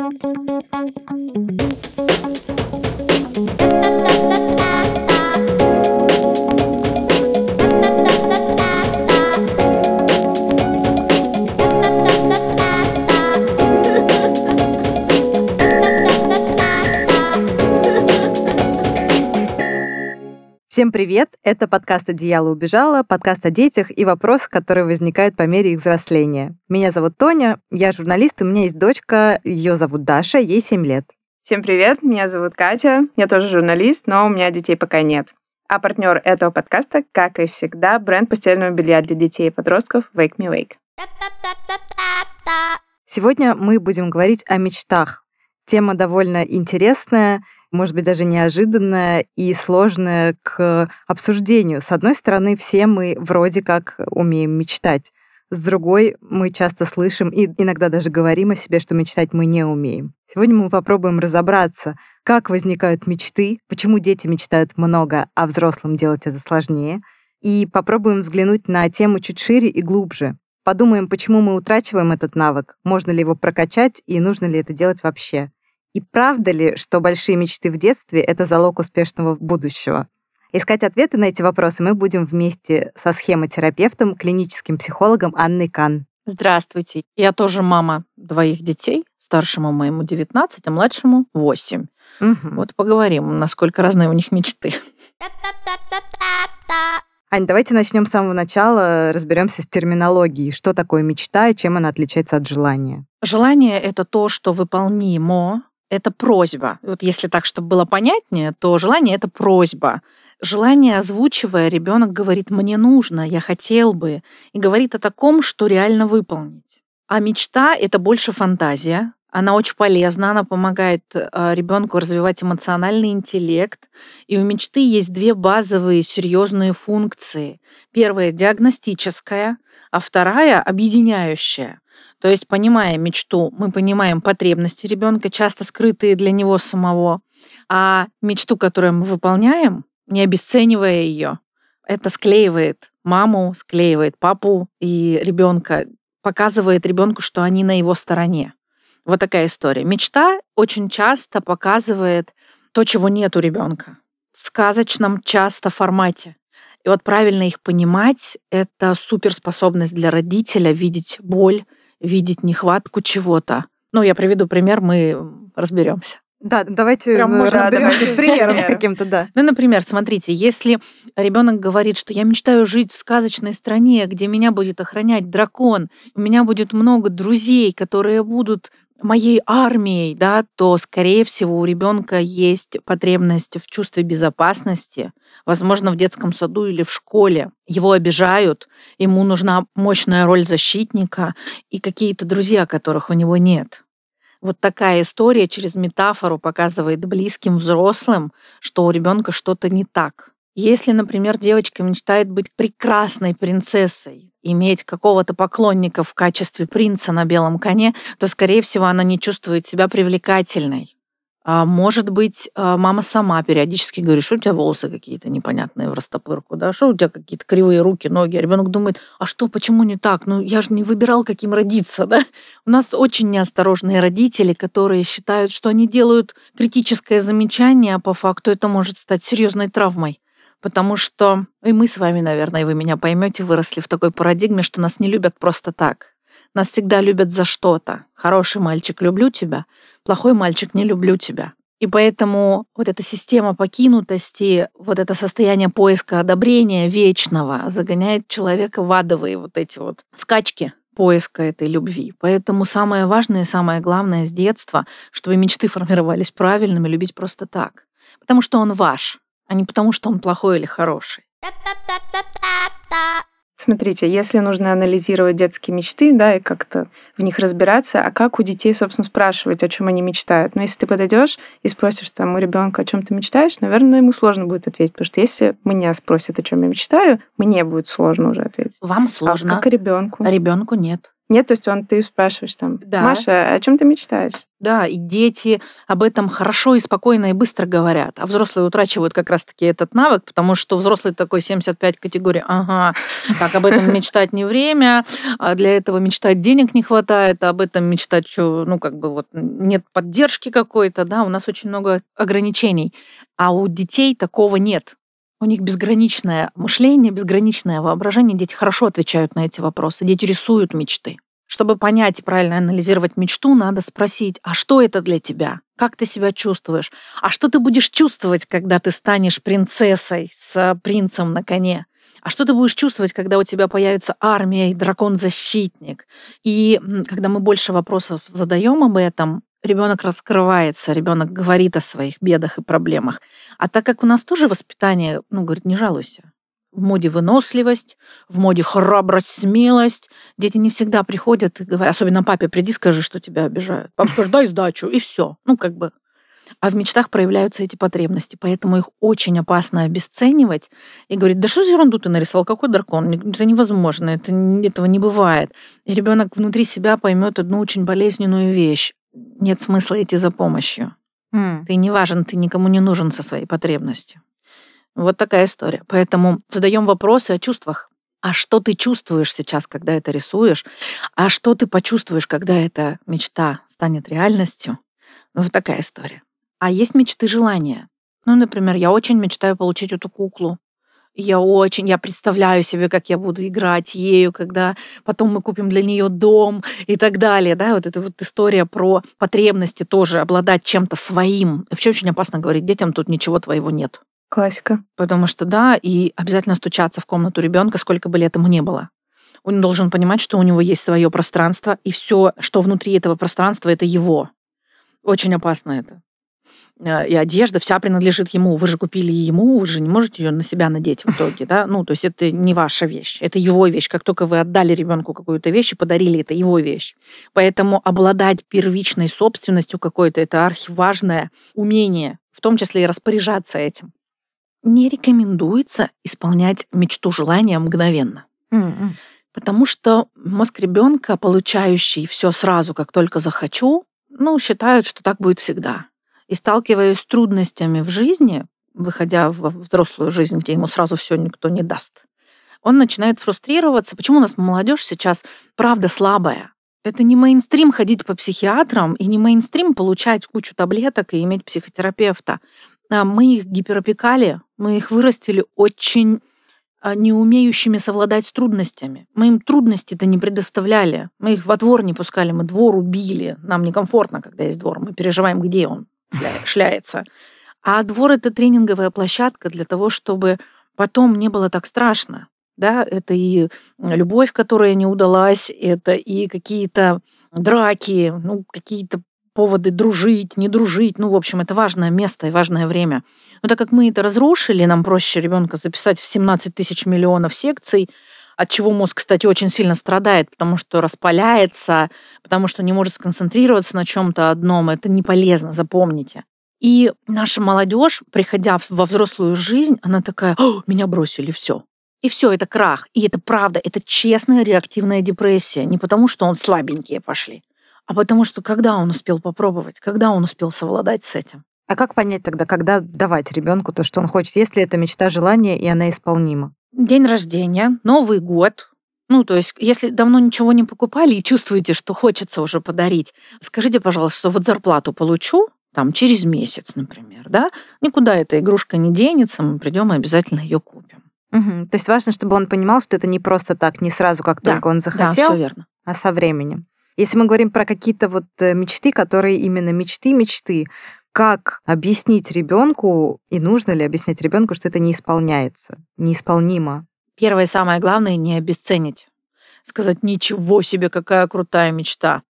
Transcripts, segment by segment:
Thank you. Всем привет! Это подкаст «Одеяло убежала», подкаст о детях и вопросах, которые возникают по мере их взросления. Меня зовут Тоня, я журналист, у меня есть дочка, ее зовут Даша, ей 7 лет. Всем привет, меня зовут Катя, я тоже журналист, но у меня детей пока нет. А партнер этого подкаста, как и всегда, бренд постельного белья для детей и подростков Wake Me Wake. Сегодня мы будем говорить о мечтах. Тема довольно интересная, может быть, даже неожиданное и сложное к обсуждению. С одной стороны, все мы вроде как умеем мечтать. С другой, мы часто слышим и иногда даже говорим о себе, что мечтать мы не умеем. Сегодня мы попробуем разобраться, как возникают мечты, почему дети мечтают много, а взрослым делать это сложнее, и попробуем взглянуть на тему чуть шире и глубже. Подумаем, почему мы утрачиваем этот навык, можно ли его прокачать и нужно ли это делать вообще. И правда ли, что большие мечты в детстве — это залог успешного будущего? Искать ответы на эти вопросы мы будем вместе со схемотерапевтом, клиническим психологом Анной Кан. Здравствуйте. Я тоже мама двоих детей. Старшему моему 19, а младшему 8. Угу. Вот поговорим, насколько разные у них мечты. Ань, давайте начнем с самого начала, разберемся с терминологией. Что такое мечта и чем она отличается от желания? Желание — это то, что выполнимо, это просьба. Вот если так, чтобы было понятнее, то желание это просьба. Желание озвучивая, ребенок говорит, мне нужно, я хотел бы, и говорит о таком, что реально выполнить. А мечта это больше фантазия. Она очень полезна, она помогает э, ребенку развивать эмоциональный интеллект. И у мечты есть две базовые серьезные функции. Первая диагностическая, а вторая объединяющая. То есть, понимая мечту, мы понимаем потребности ребенка, часто скрытые для него самого. А мечту, которую мы выполняем, не обесценивая ее, это склеивает маму, склеивает папу и ребенка, показывает ребенку, что они на его стороне. Вот такая история. Мечта очень часто показывает то, чего нет у ребенка в сказочном часто формате. И вот правильно их понимать — это суперспособность для родителя видеть боль, видеть нехватку чего-то. Ну, я приведу пример, мы разберемся. Да, давайте Прям разберемся с примером с каким-то, да. Ну, например, смотрите, если ребенок говорит, что я мечтаю жить в сказочной стране, где меня будет охранять дракон, у меня будет много друзей, которые будут моей армией, да, то, скорее всего, у ребенка есть потребность в чувстве безопасности, возможно, в детском саду или в школе. Его обижают, ему нужна мощная роль защитника и какие-то друзья, которых у него нет. Вот такая история через метафору показывает близким взрослым, что у ребенка что-то не так. Если, например, девочка мечтает быть прекрасной принцессой, иметь какого-то поклонника в качестве принца на белом коне, то, скорее всего, она не чувствует себя привлекательной. А может быть, а, мама сама периодически говорит, что у тебя волосы какие-то непонятные в растопырку, да, что у тебя какие-то кривые руки, ноги. А ребенок думает, а что, почему не так? Ну, я же не выбирал, каким родиться, да. У нас очень неосторожные родители, которые считают, что они делают критическое замечание, а по факту это может стать серьезной травмой потому что и мы с вами, наверное, и вы меня поймете, выросли в такой парадигме, что нас не любят просто так. Нас всегда любят за что-то. Хороший мальчик, люблю тебя. Плохой мальчик, не люблю тебя. И поэтому вот эта система покинутости, вот это состояние поиска одобрения вечного загоняет человека в адовые вот эти вот скачки поиска этой любви. Поэтому самое важное и самое главное с детства, чтобы мечты формировались правильными, любить просто так. Потому что он ваш, а не потому, что он плохой или хороший. Смотрите, если нужно анализировать детские мечты, да, и как-то в них разбираться, а как у детей, собственно, спрашивать, о чем они мечтают? Но если ты подойдешь и спросишь там у ребенка, о чем ты мечтаешь, наверное, ему сложно будет ответить, потому что если меня спросят, о чем я мечтаю, мне будет сложно уже ответить. Вам сложно. А как ребенку? А ребенку нет. Нет, то есть он ты спрашиваешь там, Да. Маша, о чем ты мечтаешь? Да, и дети об этом хорошо и спокойно и быстро говорят, а взрослые утрачивают как раз-таки этот навык, потому что взрослый такой 75 категорий, ага, так, об этом мечтать не время, а для этого мечтать денег не хватает, а об этом мечтать, что, ну, как бы вот нет поддержки какой-то, да, у нас очень много ограничений, а у детей такого нет. У них безграничное мышление, безграничное воображение. Дети хорошо отвечают на эти вопросы. Дети рисуют мечты. Чтобы понять и правильно анализировать мечту, надо спросить, а что это для тебя? Как ты себя чувствуешь? А что ты будешь чувствовать, когда ты станешь принцессой с принцем на коне? А что ты будешь чувствовать, когда у тебя появится армия и дракон-защитник? И когда мы больше вопросов задаем об этом, ребенок раскрывается, ребенок говорит о своих бедах и проблемах. А так как у нас тоже воспитание, ну, говорит, не жалуйся. В моде выносливость, в моде храбрость, смелость. Дети не всегда приходят и говорят, особенно папе, приди, скажи, что тебя обижают. Папа скажет, дай сдачу, и все. Ну, как бы. А в мечтах проявляются эти потребности, поэтому их очень опасно обесценивать и говорить, да что за ерунду ты нарисовал, какой дракон? Это невозможно, это, этого не бывает. И ребенок внутри себя поймет одну очень болезненную вещь нет смысла идти за помощью. Mm. Ты не важен, ты никому не нужен со своей потребностью. Вот такая история. Поэтому задаем вопросы о чувствах. А что ты чувствуешь сейчас, когда это рисуешь? А что ты почувствуешь, когда эта мечта станет реальностью? Вот такая история. А есть мечты желания. Ну, например, я очень мечтаю получить эту куклу. Я очень, я представляю себе, как я буду играть ею, когда потом мы купим для нее дом и так далее, да, вот эта вот история про потребности тоже обладать чем-то своим. Вообще очень опасно говорить детям, тут ничего твоего нет. Классика. Потому что да, и обязательно стучаться в комнату ребенка, сколько бы лет ему не было. Он должен понимать, что у него есть свое пространство, и все, что внутри этого пространства, это его. Очень опасно это. Э, и одежда вся принадлежит ему. Вы же купили ему, вы же не можете ее на себя надеть в итоге, да? Ну, то есть это не ваша вещь, это его вещь. Как только вы отдали ребенку какую-то вещь и подарили, это его вещь. Поэтому обладать первичной собственностью какой-то, это архиважное умение, в том числе и распоряжаться этим. Не рекомендуется исполнять мечту желания мгновенно. Mm-hmm. Потому что мозг ребенка, получающий все сразу, как только захочу, ну, считает, что так будет всегда и сталкиваясь с трудностями в жизни, выходя в взрослую жизнь, где ему сразу все никто не даст, он начинает фрустрироваться. Почему у нас молодежь сейчас правда слабая? Это не мейнстрим ходить по психиатрам и не мейнстрим получать кучу таблеток и иметь психотерапевта. А мы их гиперопекали, мы их вырастили очень а, не умеющими совладать с трудностями. Мы им трудности-то не предоставляли. Мы их во двор не пускали, мы двор убили. Нам некомфортно, когда есть двор. Мы переживаем, где он шляется. А двор это тренинговая площадка для того, чтобы потом не было так страшно. Да, это и любовь, которая не удалась, это и какие-то драки, ну, какие-то поводы дружить, не дружить. Ну, в общем, это важное место и важное время. Но так как мы это разрушили, нам проще ребенка записать в 17 тысяч миллионов секций, от чего мозг, кстати, очень сильно страдает, потому что распаляется, потому что не может сконцентрироваться на чем-то одном. Это не полезно, запомните. И наша молодежь, приходя во взрослую жизнь, она такая, меня бросили, все. И все, это крах. И это правда, это честная реактивная депрессия. Не потому, что он слабенькие пошли, а потому что когда он успел попробовать, когда он успел совладать с этим. А как понять тогда, когда давать ребенку то, что он хочет, если это мечта, желание, и она исполнима? День рождения, Новый год, ну, то есть, если давно ничего не покупали и чувствуете, что хочется уже подарить, скажите, пожалуйста, вот зарплату получу, там, через месяц, например, да, никуда эта игрушка не денется, мы придем и обязательно ее купим. Угу. То есть важно, чтобы он понимал, что это не просто так, не сразу, как да, только он захотел, да, верно. а со временем. Если мы говорим про какие-то вот э, мечты, которые именно мечты, мечты, как объяснить ребенку и нужно ли объяснять ребенку, что это не исполняется, неисполнимо? Первое и самое главное не обесценить. Сказать, ничего себе, какая крутая мечта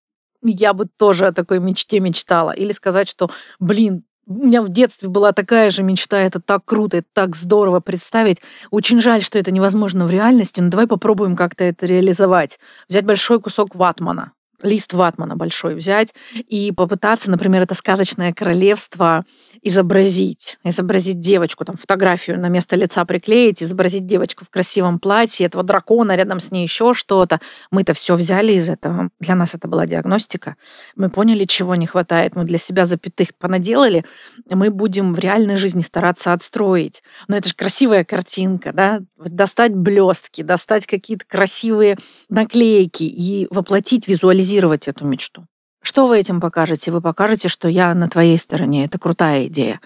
я бы тоже о такой мечте мечтала. Или сказать, что, блин, у меня в детстве была такая же мечта, это так круто, это так здорово представить. Очень жаль, что это невозможно в реальности, но давай попробуем как-то это реализовать. Взять большой кусок ватмана, лист ватмана большой взять и попытаться, например, это сказочное королевство изобразить. Изобразить девочку, там фотографию на место лица приклеить, изобразить девочку в красивом платье, этого дракона, рядом с ней еще что-то. Мы-то все взяли из этого. Для нас это была диагностика. Мы поняли, чего не хватает. Мы для себя запятых понаделали. Мы будем в реальной жизни стараться отстроить. Но это же красивая картинка, да? Достать блестки, достать какие-то красивые наклейки и воплотить, визуализировать эту мечту. Что вы этим покажете? Вы покажете, что я на твоей стороне. Это крутая идея.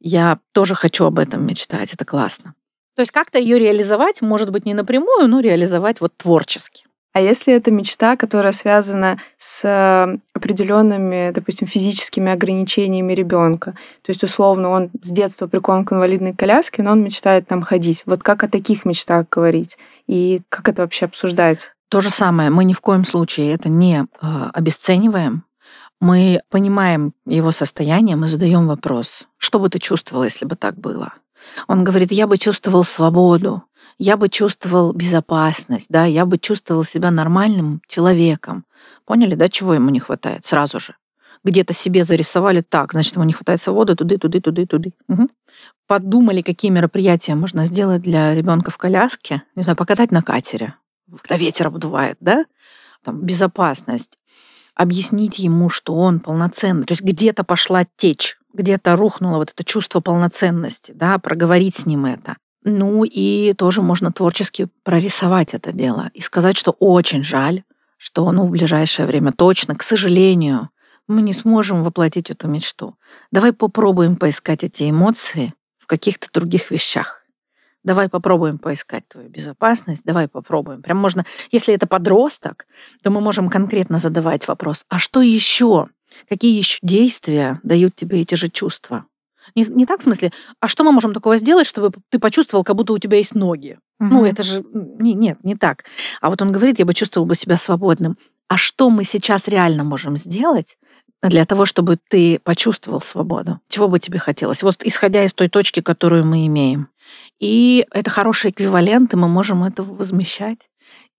Я тоже хочу об этом мечтать. Это классно. То есть как-то ее реализовать, может быть, не напрямую, но реализовать вот творчески. А если это мечта, которая связана с э, определенными, допустим, физическими ограничениями ребенка, то есть условно он с детства прикован к инвалидной коляске, но он мечтает там ходить. Вот как о таких мечтах говорить и как это вообще обсуждать? То же самое, мы ни в коем случае это не э, обесцениваем. Мы понимаем его состояние, мы задаем вопрос, что бы ты чувствовал, если бы так было? Он говорит, я бы чувствовал свободу, я бы чувствовал безопасность, да, я бы чувствовал себя нормальным человеком. Поняли, да, чего ему не хватает сразу же? Где-то себе зарисовали так, значит, ему не хватает свободы, туды, туды, туды, туды. Угу. Подумали, какие мероприятия можно сделать для ребенка в коляске. Не знаю, покатать на катере когда ветер обдувает, да, там, безопасность, объяснить ему, что он полноценный, то есть где-то пошла течь, где-то рухнуло вот это чувство полноценности, да, проговорить с ним это. Ну и тоже можно творчески прорисовать это дело и сказать, что очень жаль, что ну, в ближайшее время точно, к сожалению, мы не сможем воплотить эту мечту. Давай попробуем поискать эти эмоции в каких-то других вещах давай попробуем поискать твою безопасность, давай попробуем. Прям можно, если это подросток, то мы можем конкретно задавать вопрос, а что еще? Какие еще действия дают тебе эти же чувства? Не, не так в смысле, а что мы можем такого сделать, чтобы ты почувствовал, как будто у тебя есть ноги? Угу. Ну, это же... Не, нет, не так. А вот он говорит, я бы чувствовал бы себя свободным. А что мы сейчас реально можем сделать, для того, чтобы ты почувствовал свободу? Чего бы тебе хотелось? Вот исходя из той точки, которую мы имеем. И это хороший эквивалент, и мы можем это возмещать.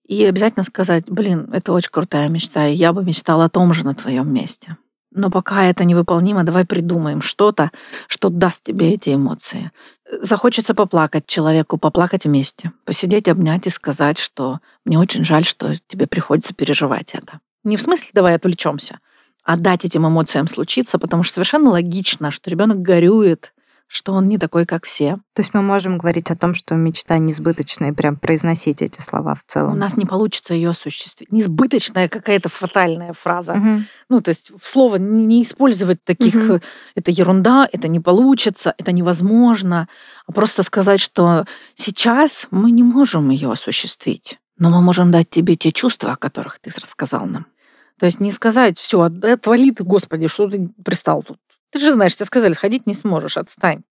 И обязательно сказать, блин, это очень крутая мечта, и я бы мечтала о том же на твоем месте. Но пока это невыполнимо, давай придумаем что-то, что даст тебе эти эмоции. Захочется поплакать человеку, поплакать вместе, посидеть, обнять и сказать, что мне очень жаль, что тебе приходится переживать это. Не в смысле давай отвлечемся, а дать этим эмоциям случиться, потому что совершенно логично, что ребенок горюет, что он не такой, как все. То есть мы можем говорить о том, что мечта несбыточная, и прям произносить эти слова в целом. У нас не получится ее осуществить. Несбыточная какая-то фатальная фраза. Угу. Ну, то есть в слово не использовать таких угу. это ерунда, это не получится, это невозможно, а просто сказать, что сейчас мы не можем ее осуществить, но мы можем дать тебе те чувства, о которых ты рассказал нам. То есть не сказать, все, отвали ты, Господи, что ты пристал тут. Ты же знаешь, тебе сказали, сходить не сможешь, отстань.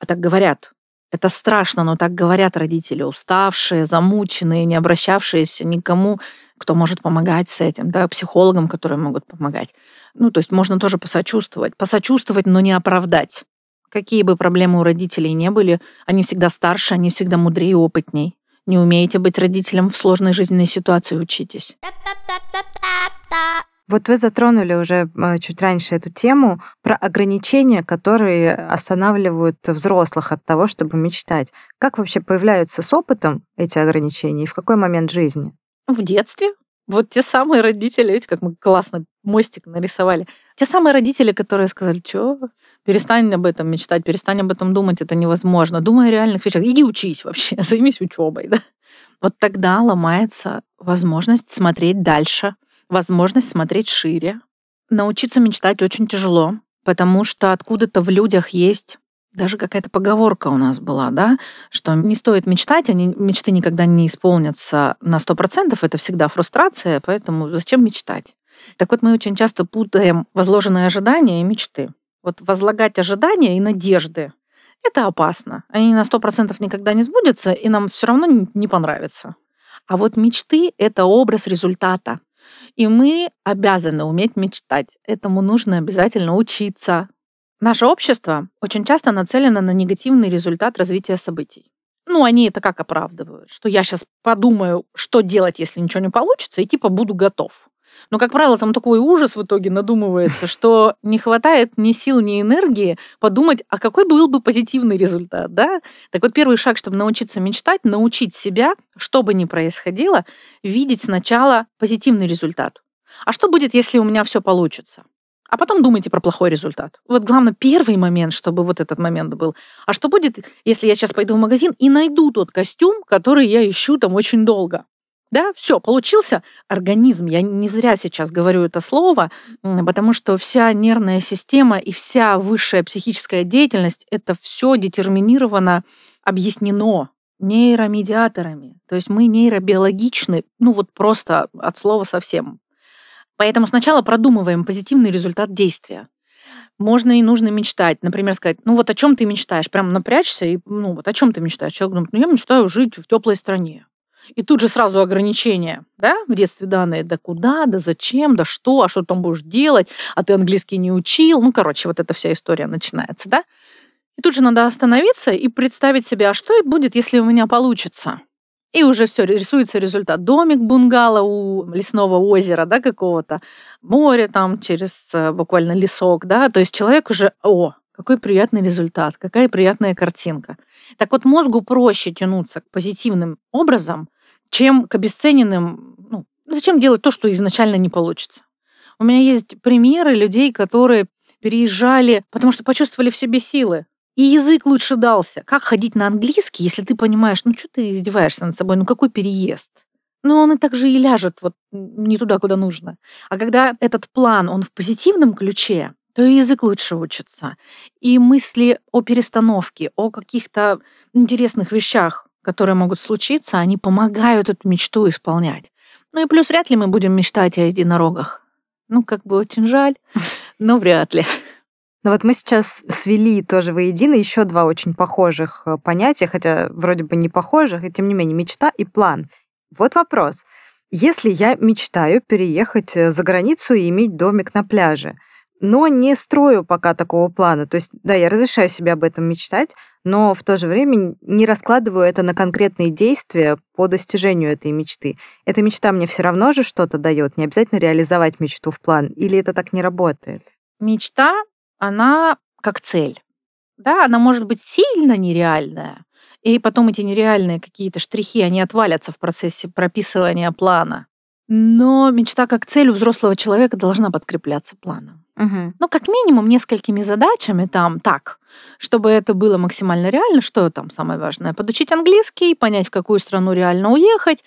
А так говорят. Это страшно, но так говорят родители, уставшие, замученные, не обращавшиеся никому, кто может помогать с этим, да, психологам, которые могут помогать. Ну, то есть можно тоже посочувствовать. Посочувствовать, но не оправдать. Какие бы проблемы у родителей не были, они всегда старше, они всегда мудрее и опытней. Не умеете быть родителем в сложной жизненной ситуации, учитесь. Вот вы затронули уже э, чуть раньше эту тему про ограничения, которые останавливают взрослых от того, чтобы мечтать. Как вообще появляются с опытом эти ограничения и в какой момент жизни? В детстве. Вот те самые родители, видите, как мы классно мостик нарисовали. Те самые родители, которые сказали, что перестань об этом мечтать, перестань об этом думать, это невозможно. Думай о реальных вещах. Иди учись вообще, займись учебой. Да? Вот тогда ломается возможность смотреть дальше, возможность смотреть шире. Научиться мечтать очень тяжело, потому что откуда-то в людях есть даже какая-то поговорка у нас была, да, что не стоит мечтать, они мечты никогда не исполнятся на 100%, это всегда фрустрация, поэтому зачем мечтать? Так вот, мы очень часто путаем возложенные ожидания и мечты. Вот возлагать ожидания и надежды – это опасно. Они на 100% никогда не сбудутся, и нам все равно не понравится. А вот мечты – это образ результата. И мы обязаны уметь мечтать. Этому нужно обязательно учиться. Наше общество очень часто нацелено на негативный результат развития событий. Ну, они это как оправдывают? Что я сейчас подумаю, что делать, если ничего не получится, и типа буду готов. Но, как правило, там такой ужас в итоге надумывается, что не хватает ни сил, ни энергии подумать, а какой был бы позитивный результат, да? Так вот, первый шаг, чтобы научиться мечтать, научить себя, что бы ни происходило, видеть сначала позитивный результат. А что будет, если у меня все получится? а потом думайте про плохой результат. Вот главное, первый момент, чтобы вот этот момент был. А что будет, если я сейчас пойду в магазин и найду тот костюм, который я ищу там очень долго? Да, все, получился организм. Я не зря сейчас говорю это слово, потому что вся нервная система и вся высшая психическая деятельность это все детерминировано, объяснено нейромедиаторами. То есть мы нейробиологичны, ну вот просто от слова совсем. Поэтому сначала продумываем позитивный результат действия. Можно и нужно мечтать. Например, сказать, ну вот о чем ты мечтаешь? Прям напрячься и, ну вот о чем ты мечтаешь? Человек думает, ну я мечтаю жить в теплой стране. И тут же сразу ограничения, да, в детстве данные, да куда, да зачем, да что, а что там будешь делать, а ты английский не учил. Ну, короче, вот эта вся история начинается, да. И тут же надо остановиться и представить себе, а что будет, если у меня получится? И уже все, рисуется результат. Домик бунгало у лесного озера, да, какого-то, море там через э, буквально лесок, да, то есть человек уже, о, какой приятный результат, какая приятная картинка. Так вот, мозгу проще тянуться к позитивным образом, чем к обесцененным. Ну, зачем делать то, что изначально не получится? У меня есть примеры людей, которые переезжали, потому что почувствовали в себе силы. И язык лучше дался. Как ходить на английский, если ты понимаешь, ну что ты издеваешься над собой, ну какой переезд? Ну, он и так же и ляжет вот не туда, куда нужно. А когда этот план, он в позитивном ключе, то и язык лучше учится. И мысли о перестановке, о каких-то интересных вещах, которые могут случиться, они помогают эту мечту исполнять. Ну и плюс вряд ли мы будем мечтать о единорогах. Ну, как бы очень жаль, но вряд ли. Но вот мы сейчас свели тоже воедино еще два очень похожих э, понятия, хотя вроде бы не похожих, и тем не менее мечта и план. Вот вопрос. Если я мечтаю переехать э, за границу и иметь домик на пляже, но не строю пока такого плана, то есть, да, я разрешаю себе об этом мечтать, но в то же время не раскладываю это на конкретные действия по достижению этой мечты. Эта мечта мне все равно же что-то дает, не обязательно реализовать мечту в план, или это так не работает? Мечта она как цель. Да, она может быть сильно нереальная, и потом эти нереальные какие-то штрихи, они отвалятся в процессе прописывания плана. Но мечта как цель у взрослого человека должна подкрепляться планом. Угу. Ну, как минимум, несколькими задачами там так, чтобы это было максимально реально. Что там самое важное? Подучить английский, понять, в какую страну реально уехать.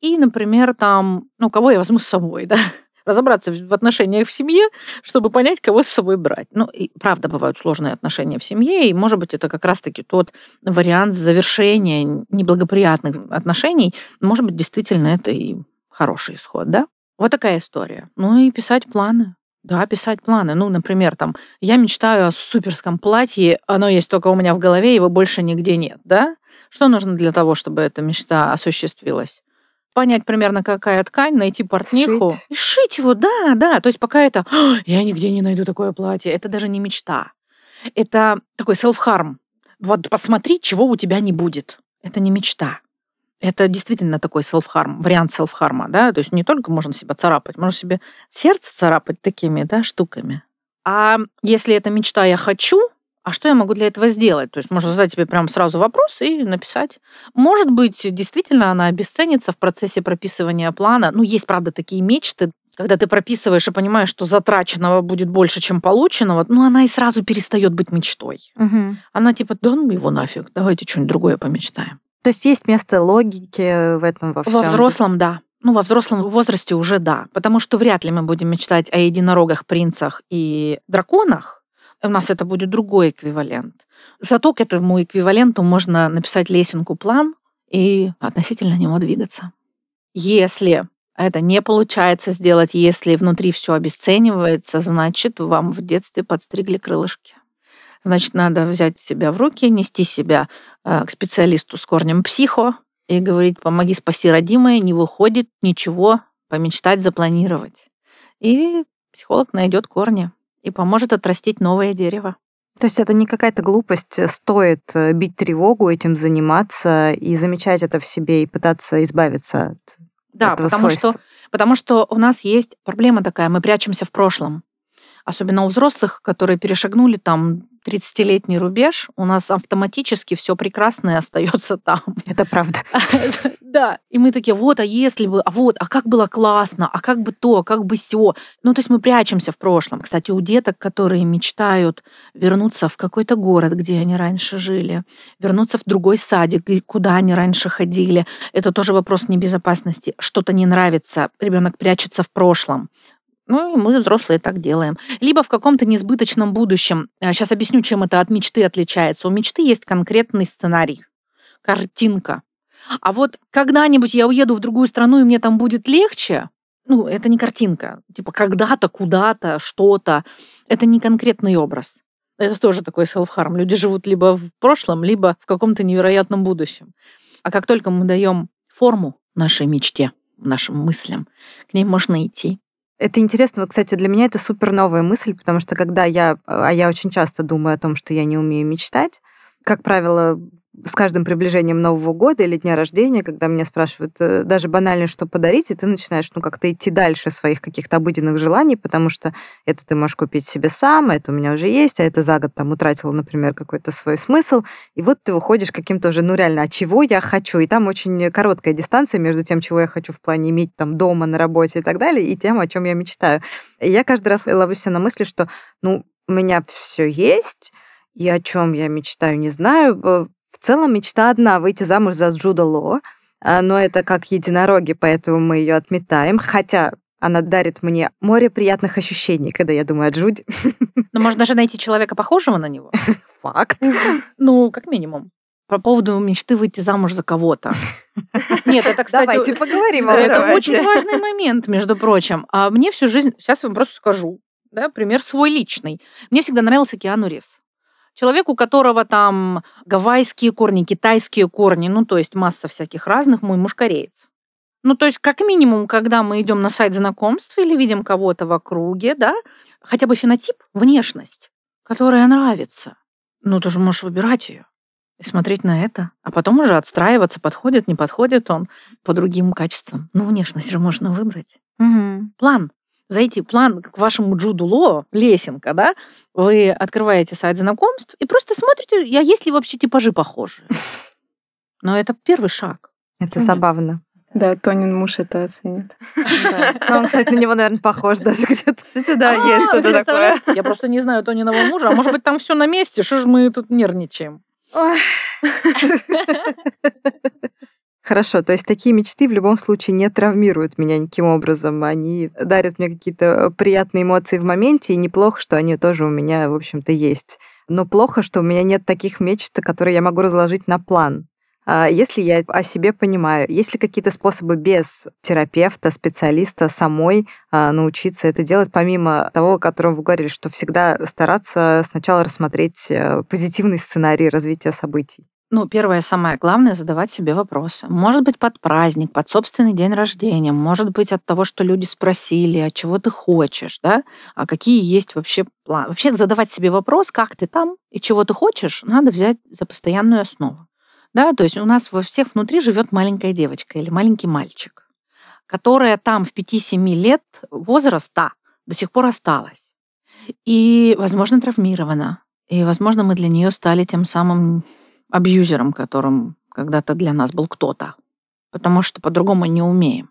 И, например, там, ну, кого я возьму с собой, да? разобраться в отношениях в семье, чтобы понять, кого с собой брать. Ну, и правда, бывают сложные отношения в семье, и, может быть, это как раз-таки тот вариант завершения неблагоприятных отношений. Может быть, действительно, это и хороший исход, да? Вот такая история. Ну и писать планы. Да, писать планы. Ну, например, там, я мечтаю о суперском платье, оно есть только у меня в голове, его больше нигде нет, да? Что нужно для того, чтобы эта мечта осуществилась? понять примерно, какая ткань, найти портниху. Сшить. И шить его, да, да. То есть пока это «я нигде не найду такое платье», это даже не мечта. Это такой self-harm. Вот посмотри, чего у тебя не будет. Это не мечта. Это действительно такой self-harm, вариант self-harm, да, то есть не только можно себя царапать, можно себе сердце царапать такими, да, штуками. А если это мечта «я хочу», а что я могу для этого сделать? То есть можно задать себе прямо сразу вопрос и написать. Может быть, действительно она обесценится в процессе прописывания плана. Ну, есть, правда, такие мечты, когда ты прописываешь и понимаешь, что затраченного будет больше, чем полученного, ну, она и сразу перестает быть мечтой. Угу. Она типа, да ну его нафиг, давайте что-нибудь другое помечтаем. То есть есть место логики в этом во всем? Во взрослом, да. Ну, во взрослом возрасте уже да. Потому что вряд ли мы будем мечтать о единорогах, принцах и драконах, у нас это будет другой эквивалент. Зато к этому эквиваленту можно написать лесенку план и относительно него двигаться. Если это не получается сделать, если внутри все обесценивается, значит, вам в детстве подстригли крылышки. Значит, надо взять себя в руки, нести себя э, к специалисту с корнем психо и говорить, помоги, спаси, родимое, не выходит ничего, помечтать, запланировать. И психолог найдет корни и поможет отрастить новое дерево. То есть это не какая-то глупость, э, стоит э, бить тревогу, этим заниматься и замечать это в себе и пытаться избавиться от Да, этого потому свойства. что, потому что у нас есть проблема такая, мы прячемся в прошлом. Особенно у взрослых, которые перешагнули там 30-летний рубеж, у нас автоматически все прекрасное остается там. Это правда. Да. И мы такие, вот, а если бы, а вот, а как было классно, а как бы то, как бы все. Ну, то есть мы прячемся в прошлом. Кстати, у деток, которые мечтают вернуться в какой-то город, где они раньше жили, вернуться в другой садик, куда они раньше ходили, это тоже вопрос небезопасности. Что-то не нравится, ребенок прячется в прошлом. Ну, мы, взрослые, так делаем. Либо в каком-то несбыточном будущем. Сейчас объясню, чем это от мечты отличается. У мечты есть конкретный сценарий, картинка. А вот когда-нибудь я уеду в другую страну, и мне там будет легче, ну, это не картинка. Типа когда-то, куда-то, что-то. Это не конкретный образ. Это тоже такой self-harm. Люди живут либо в прошлом, либо в каком-то невероятном будущем. А как только мы даем форму нашей мечте, нашим мыслям, к ней можно идти. Это интересно. Вот, кстати, для меня это супер новая мысль, потому что когда я, а я очень часто думаю о том, что я не умею мечтать, как правило, с каждым приближением Нового года или дня рождения, когда меня спрашивают э, даже банально, что подарить, и ты начинаешь, ну, как-то идти дальше своих каких-то обыденных желаний, потому что это ты можешь купить себе сам, это у меня уже есть, а это за год там утратила, например, какой-то свой смысл, и вот ты выходишь каким-то уже, ну, реально, а чего я хочу? И там очень короткая дистанция между тем, чего я хочу в плане иметь там дома, на работе и так далее, и тем, о чем я мечтаю. И я каждый раз ловлюсь на мысли, что, ну, у меня все есть, и о чем я мечтаю, не знаю в целом мечта одна — выйти замуж за Джуда Ло, а, но это как единороги, поэтому мы ее отметаем. Хотя она дарит мне море приятных ощущений, когда я думаю о Джуде. Но можно даже найти человека, похожего на него. Факт. Ну, как минимум. По поводу мечты выйти замуж за кого-то. Нет, это, кстати... Давайте поговорим об Это этом. очень важный момент, между прочим. А мне всю жизнь... Сейчас я вам просто скажу. Да, пример свой личный. Мне всегда нравился Киану Ривз. Человек, у которого там гавайские корни, китайские корни, ну, то есть масса всяких разных, мой муж кореец. Ну, то есть, как минимум, когда мы идем на сайт знакомств или видим кого-то в округе, да, хотя бы фенотип, внешность, которая нравится, ну, ты же можешь выбирать ее и смотреть на это, а потом уже отстраиваться, подходит, не подходит он по другим качествам. Ну, внешность же можно выбрать. Мгм. План. Зайти план к вашему Джуду Ло, лесенка, да, вы открываете сайт знакомств и просто смотрите, а есть ли вообще типажи похожие. Но это первый шаг. Это забавно. Да, Тонин муж это оценит. Да. Но он, кстати, на него, наверное, похож даже где-то. Кстати, да, А, есть что-то такое. Я просто не знаю Тониного мужа, а может быть там все на месте, что же мы тут нервничаем. Хорошо, то есть такие мечты в любом случае не травмируют меня никаким образом. Они дарят мне какие-то приятные эмоции в моменте, и неплохо, что они тоже у меня, в общем-то, есть. Но плохо, что у меня нет таких мечт, которые я могу разложить на план. А Если я о себе понимаю, есть ли какие-то способы без терапевта, специалиста самой а, научиться это делать, помимо того, о котором вы говорили, что всегда стараться сначала рассмотреть э, позитивный сценарий развития событий? Ну, первое, самое главное, задавать себе вопросы. Может быть, под праздник, под собственный день рождения, может быть, от того, что люди спросили, а чего ты хочешь, да, а какие есть вообще планы. Вообще задавать себе вопрос, как ты там и чего ты хочешь, надо взять за постоянную основу. Да, то есть у нас во всех внутри живет маленькая девочка или маленький мальчик, которая там в 5-7 лет возраста до сих пор осталась. И, возможно, травмирована. И, возможно, мы для нее стали тем самым абьюзером, которым когда-то для нас был кто-то, потому что по-другому не умеем.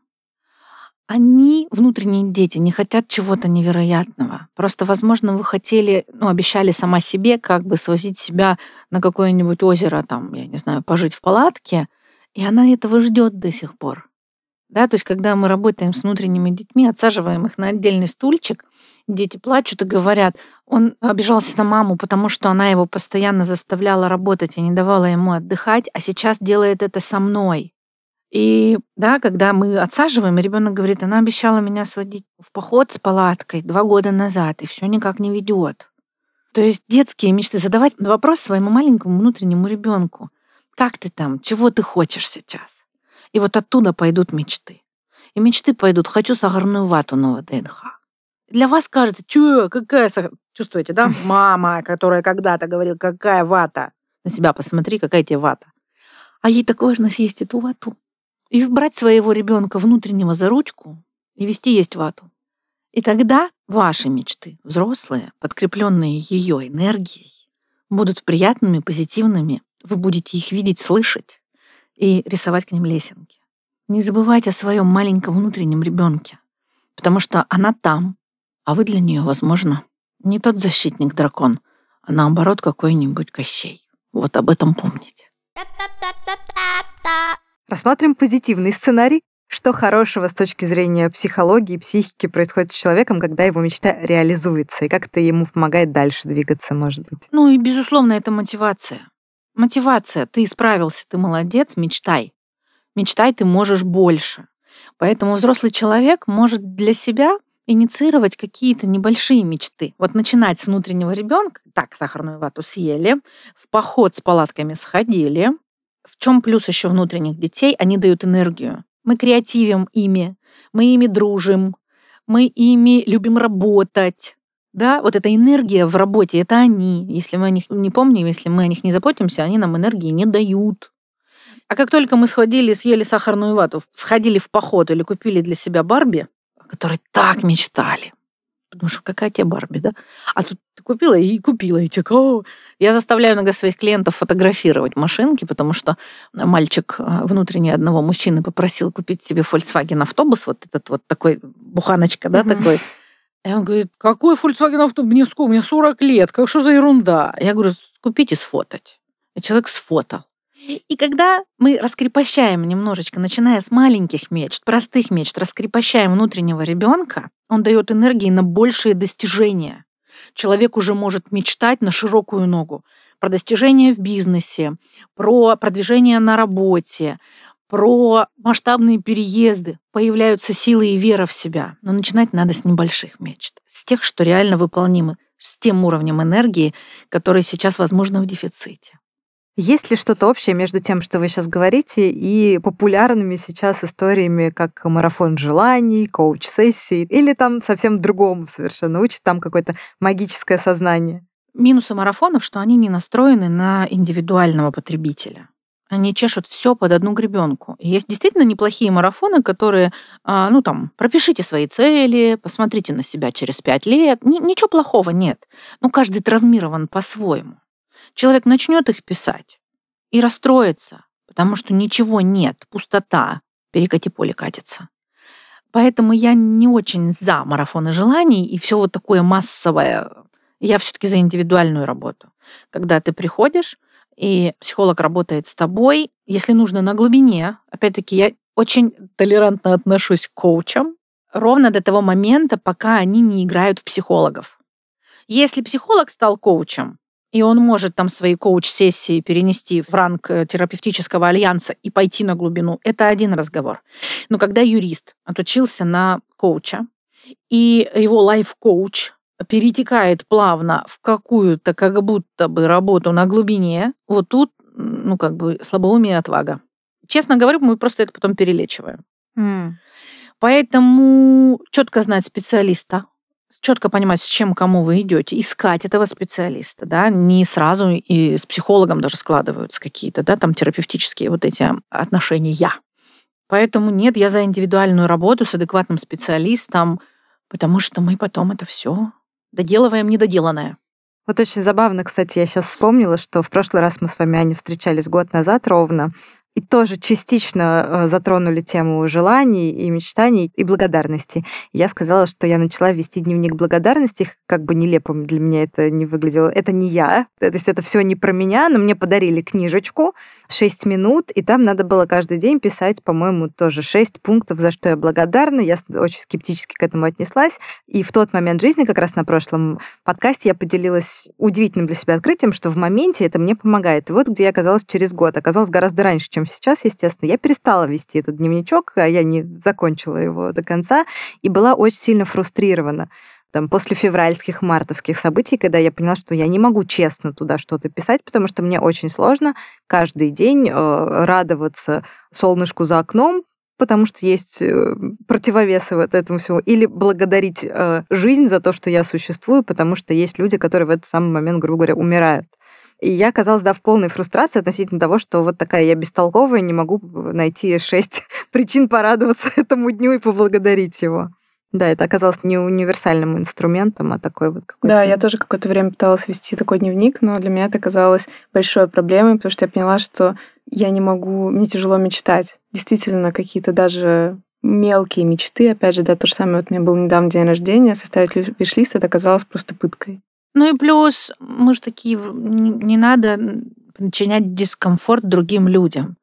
Они, внутренние дети, не хотят чего-то невероятного. Просто, возможно, вы хотели, ну, обещали сама себе как бы свозить себя на какое-нибудь озеро, там, я не знаю, пожить в палатке, и она этого ждет до сих пор. Да, то есть, когда мы работаем с внутренними детьми, отсаживаем их на отдельный стульчик, дети плачут и говорят, он обижался на маму, потому что она его постоянно заставляла работать и не давала ему отдыхать, а сейчас делает это со мной. И да, когда мы отсаживаем, ребенок говорит, она обещала меня сводить в поход с палаткой два года назад, и все никак не ведет. То есть детские мечты, задавать вопрос своему маленькому внутреннему ребенку. Как ты там? Чего ты хочешь сейчас? И вот оттуда пойдут мечты. И мечты пойдут, хочу сахарную вату на ВДНХ. Для вас кажется, чё, какая сахар... Чувствуете, да? Мама, которая когда-то говорила, какая вата. На себя посмотри, какая тебе вата. А ей так важно съесть эту вату. и брать своего ребенка внутреннего за ручку и вести есть вату. И тогда ваши мечты, взрослые, подкрепленные ее энергией, будут приятными, позитивными. Вы будете их видеть, слышать и рисовать к ним лесенки. Не забывайте о своем маленьком внутреннем ребенке, потому что она там, а вы для нее, возможно, не тот защитник-дракон, а наоборот какой-нибудь Кощей. Вот об этом помните. Рассмотрим позитивный сценарий. Что хорошего с точки зрения психологии, психики происходит с человеком, когда его мечта реализуется, и как это ему помогает дальше двигаться, может быть? Ну и, безусловно, это мотивация. Мотивация. Ты справился, ты молодец, мечтай. Мечтай, ты можешь больше. Поэтому взрослый человек может для себя инициировать какие-то небольшие мечты. Вот начинать с внутреннего ребенка, так, сахарную вату съели, в поход с палатками сходили. В чем плюс еще внутренних детей? Они дают энергию. Мы креативим ими, мы ими дружим, мы ими любим работать. Да, вот эта энергия в работе, это они. Если мы о них не помним, если мы о них не заботимся, они нам энергии не дают. А как только мы сходили, съели сахарную вату, сходили в поход или купили для себя Барби, о которой так мечтали, потому что какая тебе Барби, да? А тут ты купила и купила, и типа, Я заставляю иногда своих клиентов фотографировать машинки, потому что мальчик э, внутренний одного мужчины попросил купить себе Volkswagen автобус, вот этот вот такой, буханочка, да, mm-hmm. такой. И он говорит, какой Volkswagen автобус? Мне сколько? Мне 40 лет, как что за ерунда? Я говорю, купите сфотать. И человек сфотал. И когда мы раскрепощаем немножечко, начиная с маленьких мечт, простых мечт, раскрепощаем внутреннего ребенка, он дает энергии на большие достижения. Человек уже может мечтать на широкую ногу про достижения в бизнесе, про продвижение на работе, про масштабные переезды. Появляются силы и вера в себя. Но начинать надо с небольших мечт, с тех, что реально выполнимы, с тем уровнем энергии, который сейчас, возможно, в дефиците. Есть ли что-то общее между тем, что вы сейчас говорите, и популярными сейчас историями, как марафон желаний, коуч-сессии, или там совсем другому совершенно учит там какое-то магическое сознание? Минусы марафонов, что они не настроены на индивидуального потребителя. Они чешут все под одну гребенку. есть действительно неплохие марафоны, которые, а, ну там, пропишите свои цели, посмотрите на себя через пять лет. Ничего плохого нет. Но каждый травмирован по-своему человек начнет их писать и расстроится, потому что ничего нет, пустота, перекати поле катится. Поэтому я не очень за марафоны желаний и все вот такое массовое. Я все-таки за индивидуальную работу. Когда ты приходишь, и психолог работает с тобой, если нужно на глубине. Опять-таки, я очень толерантно отношусь к коучам, ровно до того момента, пока они не играют в психологов. Если психолог стал коучем, и он может там свои коуч-сессии перенести в ранг э, терапевтического альянса и пойти на глубину, это один разговор. Но когда юрист отучился на коуча, и его лайф-коуч перетекает плавно в какую-то как будто бы работу на глубине, вот тут, ну, как бы слабоумие и отвага. Честно говоря, мы просто это потом перелечиваем. Mm. Поэтому четко знать специалиста, четко понимать, с чем кому вы идете, искать этого специалиста, да, не сразу и с психологом даже складываются какие-то, да, там терапевтические вот эти отношения. Поэтому нет, я за индивидуальную работу с адекватным специалистом, потому что мы потом это все доделываем недоделанное. Вот очень забавно, кстати, я сейчас вспомнила, что в прошлый раз мы с вами, Аня, встречались год назад ровно, и тоже частично э, затронули тему желаний и мечтаний и благодарности. Я сказала, что я начала вести дневник благодарности, как бы нелепым для меня это не выглядело. Это не я, то есть это все не про меня, но мне подарили книжечку 6 минут, и там надо было каждый день писать, по-моему, тоже 6 пунктов, за что я благодарна. Я очень скептически к этому отнеслась. И в тот момент жизни, как раз на прошлом подкасте, я поделилась удивительным для себя открытием, что в моменте это мне помогает. И вот где я оказалась через год. Оказалось гораздо раньше, чем сейчас, естественно, я перестала вести этот дневничок, а я не закончила его до конца, и была очень сильно фрустрирована там, после февральских, мартовских событий, когда я поняла, что я не могу честно туда что-то писать, потому что мне очень сложно каждый день э, радоваться солнышку за окном, потому что есть э, противовесы вот этому всему, или благодарить э, жизнь за то, что я существую, потому что есть люди, которые в этот самый момент, грубо говоря, умирают. И я оказалась, да, в полной фрустрации относительно того, что вот такая я бестолковая, не могу найти шесть причин порадоваться этому дню и поблагодарить его. Да, это оказалось не универсальным инструментом, а такой вот какой-то... Да, я тоже какое-то время пыталась вести такой дневник, но для меня это оказалось большой проблемой, потому что я поняла, что я не могу, мне тяжело мечтать. Действительно, какие-то даже мелкие мечты, опять же, да, то же самое, вот у меня был недавно день рождения, составить виш-лист, это оказалось просто пыткой. Ну и плюс, мы же такие, не надо причинять дискомфорт другим людям.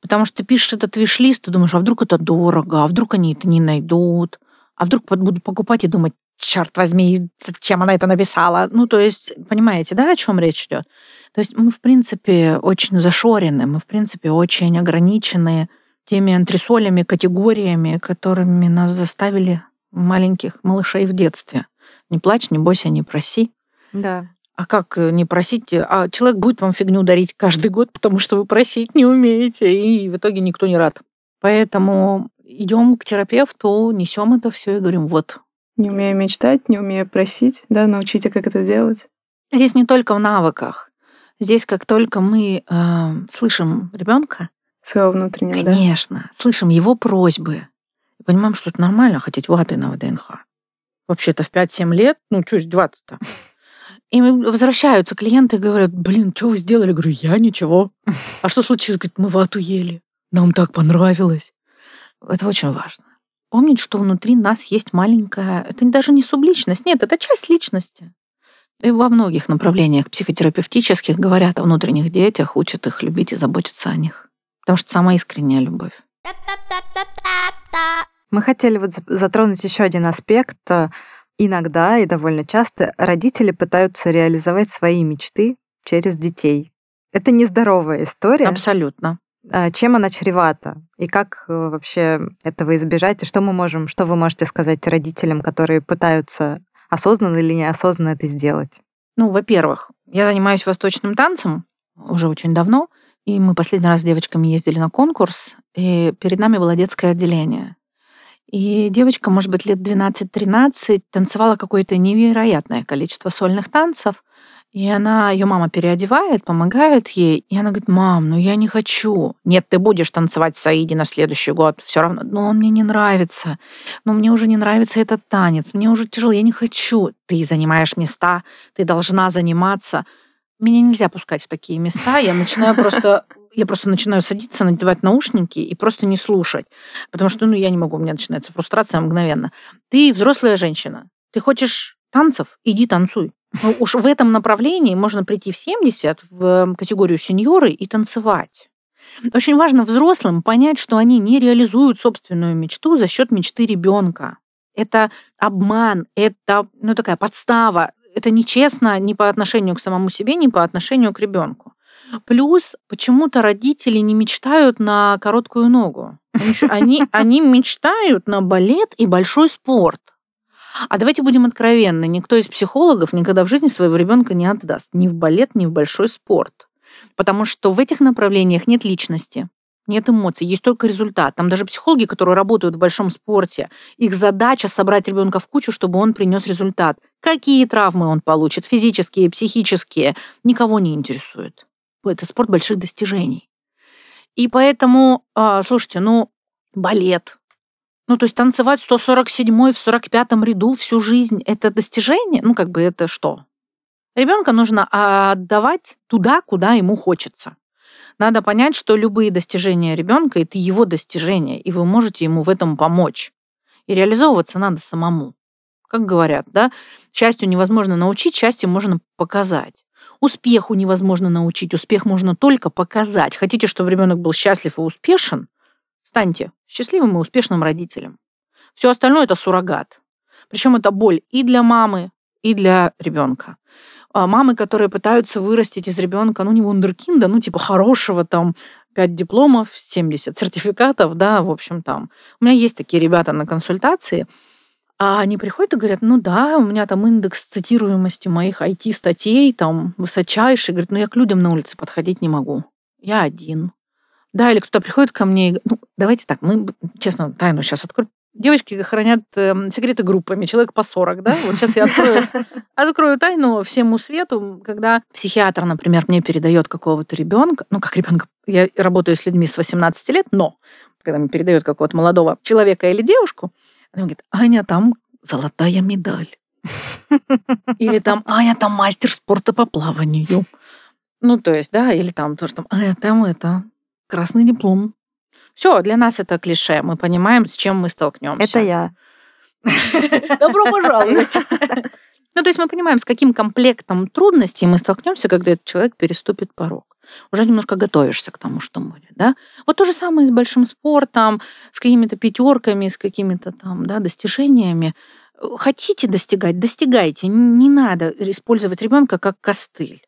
Потому что ты пишешь этот виш-лист, ты думаешь, а вдруг это дорого, а вдруг они это не найдут, а вдруг будут покупать и думать, черт возьми, зачем она это написала? Ну, то есть, понимаете, да, о чем речь идет? То есть мы, в принципе, очень зашорены, мы, в принципе, очень ограничены теми антресолями, категориями, которыми нас заставили маленьких малышей в детстве. Не плачь, не бойся, не проси. Да. А как э, не просить? А человек будет вам фигню дарить каждый год, потому что вы просить не умеете, и в итоге никто не рад. Поэтому идем к терапевту, несем это все и говорим, вот. Не умею мечтать, не умею просить, да, научите, как это делать. Здесь не только в навыках. Здесь как только мы э, слышим ребенка, своего внутреннего, конечно, да? слышим его просьбы, и понимаем, что это нормально хотеть ваты на ВДНХ. Вообще-то в 5-7 лет, ну, что издеваться-то? И возвращаются клиенты и говорят, блин, что вы сделали? Я говорю, я ничего. А что случилось? Говорит, мы вату ели. Нам так понравилось. Это очень важно. Помнить, что внутри нас есть маленькая... Это даже не субличность. Нет, это часть личности. И во многих направлениях психотерапевтических говорят о внутренних детях, учат их любить и заботиться о них. Потому что самая искренняя любовь. Мы хотели вот затронуть еще один аспект. Иногда и довольно часто родители пытаются реализовать свои мечты через детей. Это нездоровая история. Абсолютно. А, чем она чревата и как э, вообще этого избежать, и что мы можем, что вы можете сказать родителям, которые пытаются осознанно или неосознанно это сделать? Ну, во-первых, я занимаюсь восточным танцем уже очень давно, и мы последний раз с девочками ездили на конкурс, и перед нами было детское отделение. И девочка, может быть, лет 12-13, танцевала какое-то невероятное количество сольных танцев, и она, ее мама переодевает, помогает ей, и она говорит, мам, ну я не хочу. Нет, ты будешь танцевать в Саиде на следующий год, все равно, но он мне не нравится, но мне уже не нравится этот танец, мне уже тяжело, я не хочу. Ты занимаешь места, ты должна заниматься. Меня нельзя пускать в такие места, я начинаю просто я просто начинаю садиться, надевать наушники и просто не слушать. Потому что, ну, я не могу, у меня начинается фрустрация мгновенно. Ты взрослая женщина. Ты хочешь танцев? Иди танцуй. Ну, уж в этом направлении можно прийти в 70 в категорию сеньоры и танцевать. Очень важно взрослым понять, что они не реализуют собственную мечту за счет мечты ребенка. Это обман, это ну, такая подстава. Это нечестно ни по отношению к самому себе, ни по отношению к ребенку. Плюс почему-то родители не мечтают на короткую ногу. Они, они мечтают на балет и большой спорт. А давайте будем откровенны, никто из психологов никогда в жизни своего ребенка не отдаст ни в балет, ни в большой спорт. Потому что в этих направлениях нет личности, нет эмоций, есть только результат. Там даже психологи, которые работают в большом спорте, их задача собрать ребенка в кучу, чтобы он принес результат. Какие травмы он получит, физические, психические, никого не интересует. Это спорт больших достижений. И поэтому, а, слушайте, ну, балет, ну, то есть танцевать 147 в 45 ряду всю жизнь – это достижение? Ну, как бы это что? Ребенка нужно отдавать туда, куда ему хочется. Надо понять, что любые достижения ребенка это его достижения, и вы можете ему в этом помочь. И реализовываться надо самому. Как говорят, да, счастью невозможно научить, счастье можно показать. Успеху невозможно научить, успех можно только показать. Хотите, чтобы ребенок был счастлив и успешен? Станьте счастливым и успешным родителем. Все остальное это суррогат. Причем это боль и для мамы, и для ребенка. А мамы, которые пытаются вырастить из ребенка, ну, не вундеркинда, ну, типа хорошего там 5 дипломов, 70 сертификатов, да, в общем, там. У меня есть такие ребята на консультации, а они приходят и говорят, ну да, у меня там индекс цитируемости моих IT-статей там высочайший. Говорят, ну я к людям на улице подходить не могу. Я один. Да, или кто-то приходит ко мне и ну, давайте так, мы, честно, тайну сейчас открою, девочки хранят э, секреты группами, человек по 40, да? Вот сейчас я открою, открою тайну всему свету, когда психиатр, например, мне передает какого-то ребенка, ну, как ребенка, я работаю с людьми с 18 лет, но когда мне передает какого-то молодого человека или девушку, она говорит, Аня, там золотая медаль. Или там, Аня, там мастер спорта по плаванию. Ну, то есть, да, или там то, что Аня, там это красный диплом. Все, для нас это клише. Мы понимаем, с чем мы столкнемся. Это я. Добро пожаловать. Ну, то есть мы понимаем, с каким комплектом трудностей мы столкнемся, когда этот человек переступит порог. Уже немножко готовишься к тому, что будет, да? Вот то же самое с большим спортом, с какими-то пятерками, с какими-то там, да, достижениями. Хотите достигать, достигайте. Не надо использовать ребенка как костыль.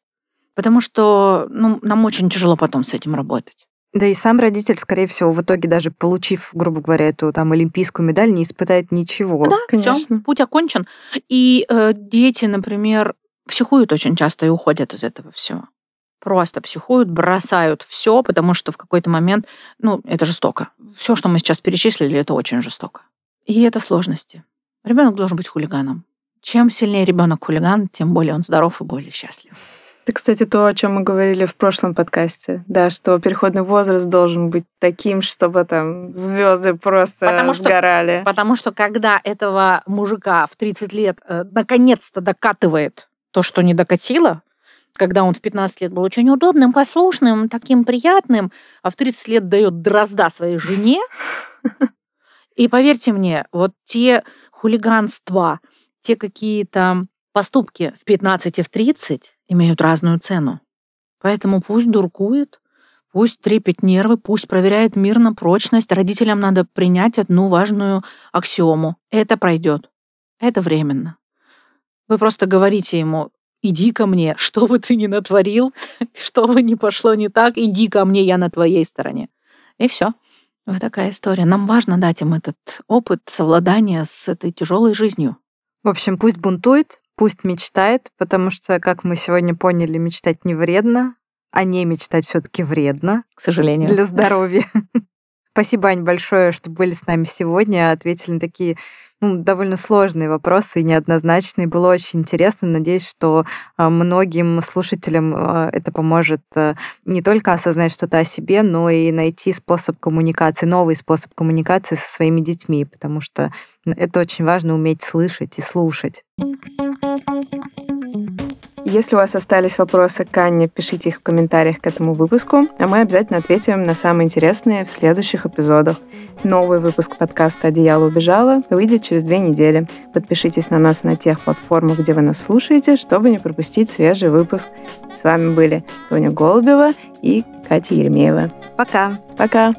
Потому что ну, нам очень тяжело потом с этим работать. Да и сам родитель, скорее всего, в итоге даже получив, грубо говоря, эту там олимпийскую медаль, не испытает ничего. Да, конечно. Всё, путь окончен. И э, дети, например, психуют очень часто и уходят из этого всего. Просто психуют, бросают все, потому что в какой-то момент, ну, это жестоко. Все, что мы сейчас перечислили, это очень жестоко. И это сложности. Ребенок должен быть хулиганом. Чем сильнее ребенок хулиган, тем более он здоров и более счастлив. Это, кстати, то, о чем мы говорили в прошлом подкасте, да, что переходный возраст должен быть таким, чтобы там звезды просто потому сгорали. Что, потому что когда этого мужика в 30 лет э, наконец-то докатывает то, что не докатило, когда он в 15 лет был очень удобным, послушным, таким приятным, а в 30 лет дает дрозда своей жене. И поверьте мне, вот те хулиганства, те какие-то поступки в 15 и в 30 имеют разную цену. Поэтому пусть дуркует, пусть трепет нервы, пусть проверяет мир на прочность. Родителям надо принять одну важную аксиому. Это пройдет. Это временно. Вы просто говорите ему, иди ко мне, что бы ты ни натворил, что бы ни пошло не так, иди ко мне, я на твоей стороне. И все. Вот такая история. Нам важно дать им этот опыт совладания с этой тяжелой жизнью. В общем, пусть бунтует, пусть мечтает, потому что, как мы сегодня поняли, мечтать не вредно, а не мечтать все таки вредно. К сожалению. Для здоровья. Спасибо, Ань, большое, что были с нами сегодня, ответили на такие ну, довольно сложные вопросы и неоднозначные. Было очень интересно. Надеюсь, что а, многим слушателям а, это поможет а, не только осознать что-то о себе, но и найти способ коммуникации, новый способ коммуникации со своими детьми, потому что это очень важно уметь слышать и слушать. Если у вас остались вопросы к Анне, пишите их в комментариях к этому выпуску, а мы обязательно ответим на самые интересные в следующих эпизодах. Новый выпуск подкаста «Одеяло убежало» выйдет через две недели. Подпишитесь на нас на тех платформах, где вы нас слушаете, чтобы не пропустить свежий выпуск. С вами были Тоня Голубева и Катя Еремеева. Пока. Пока.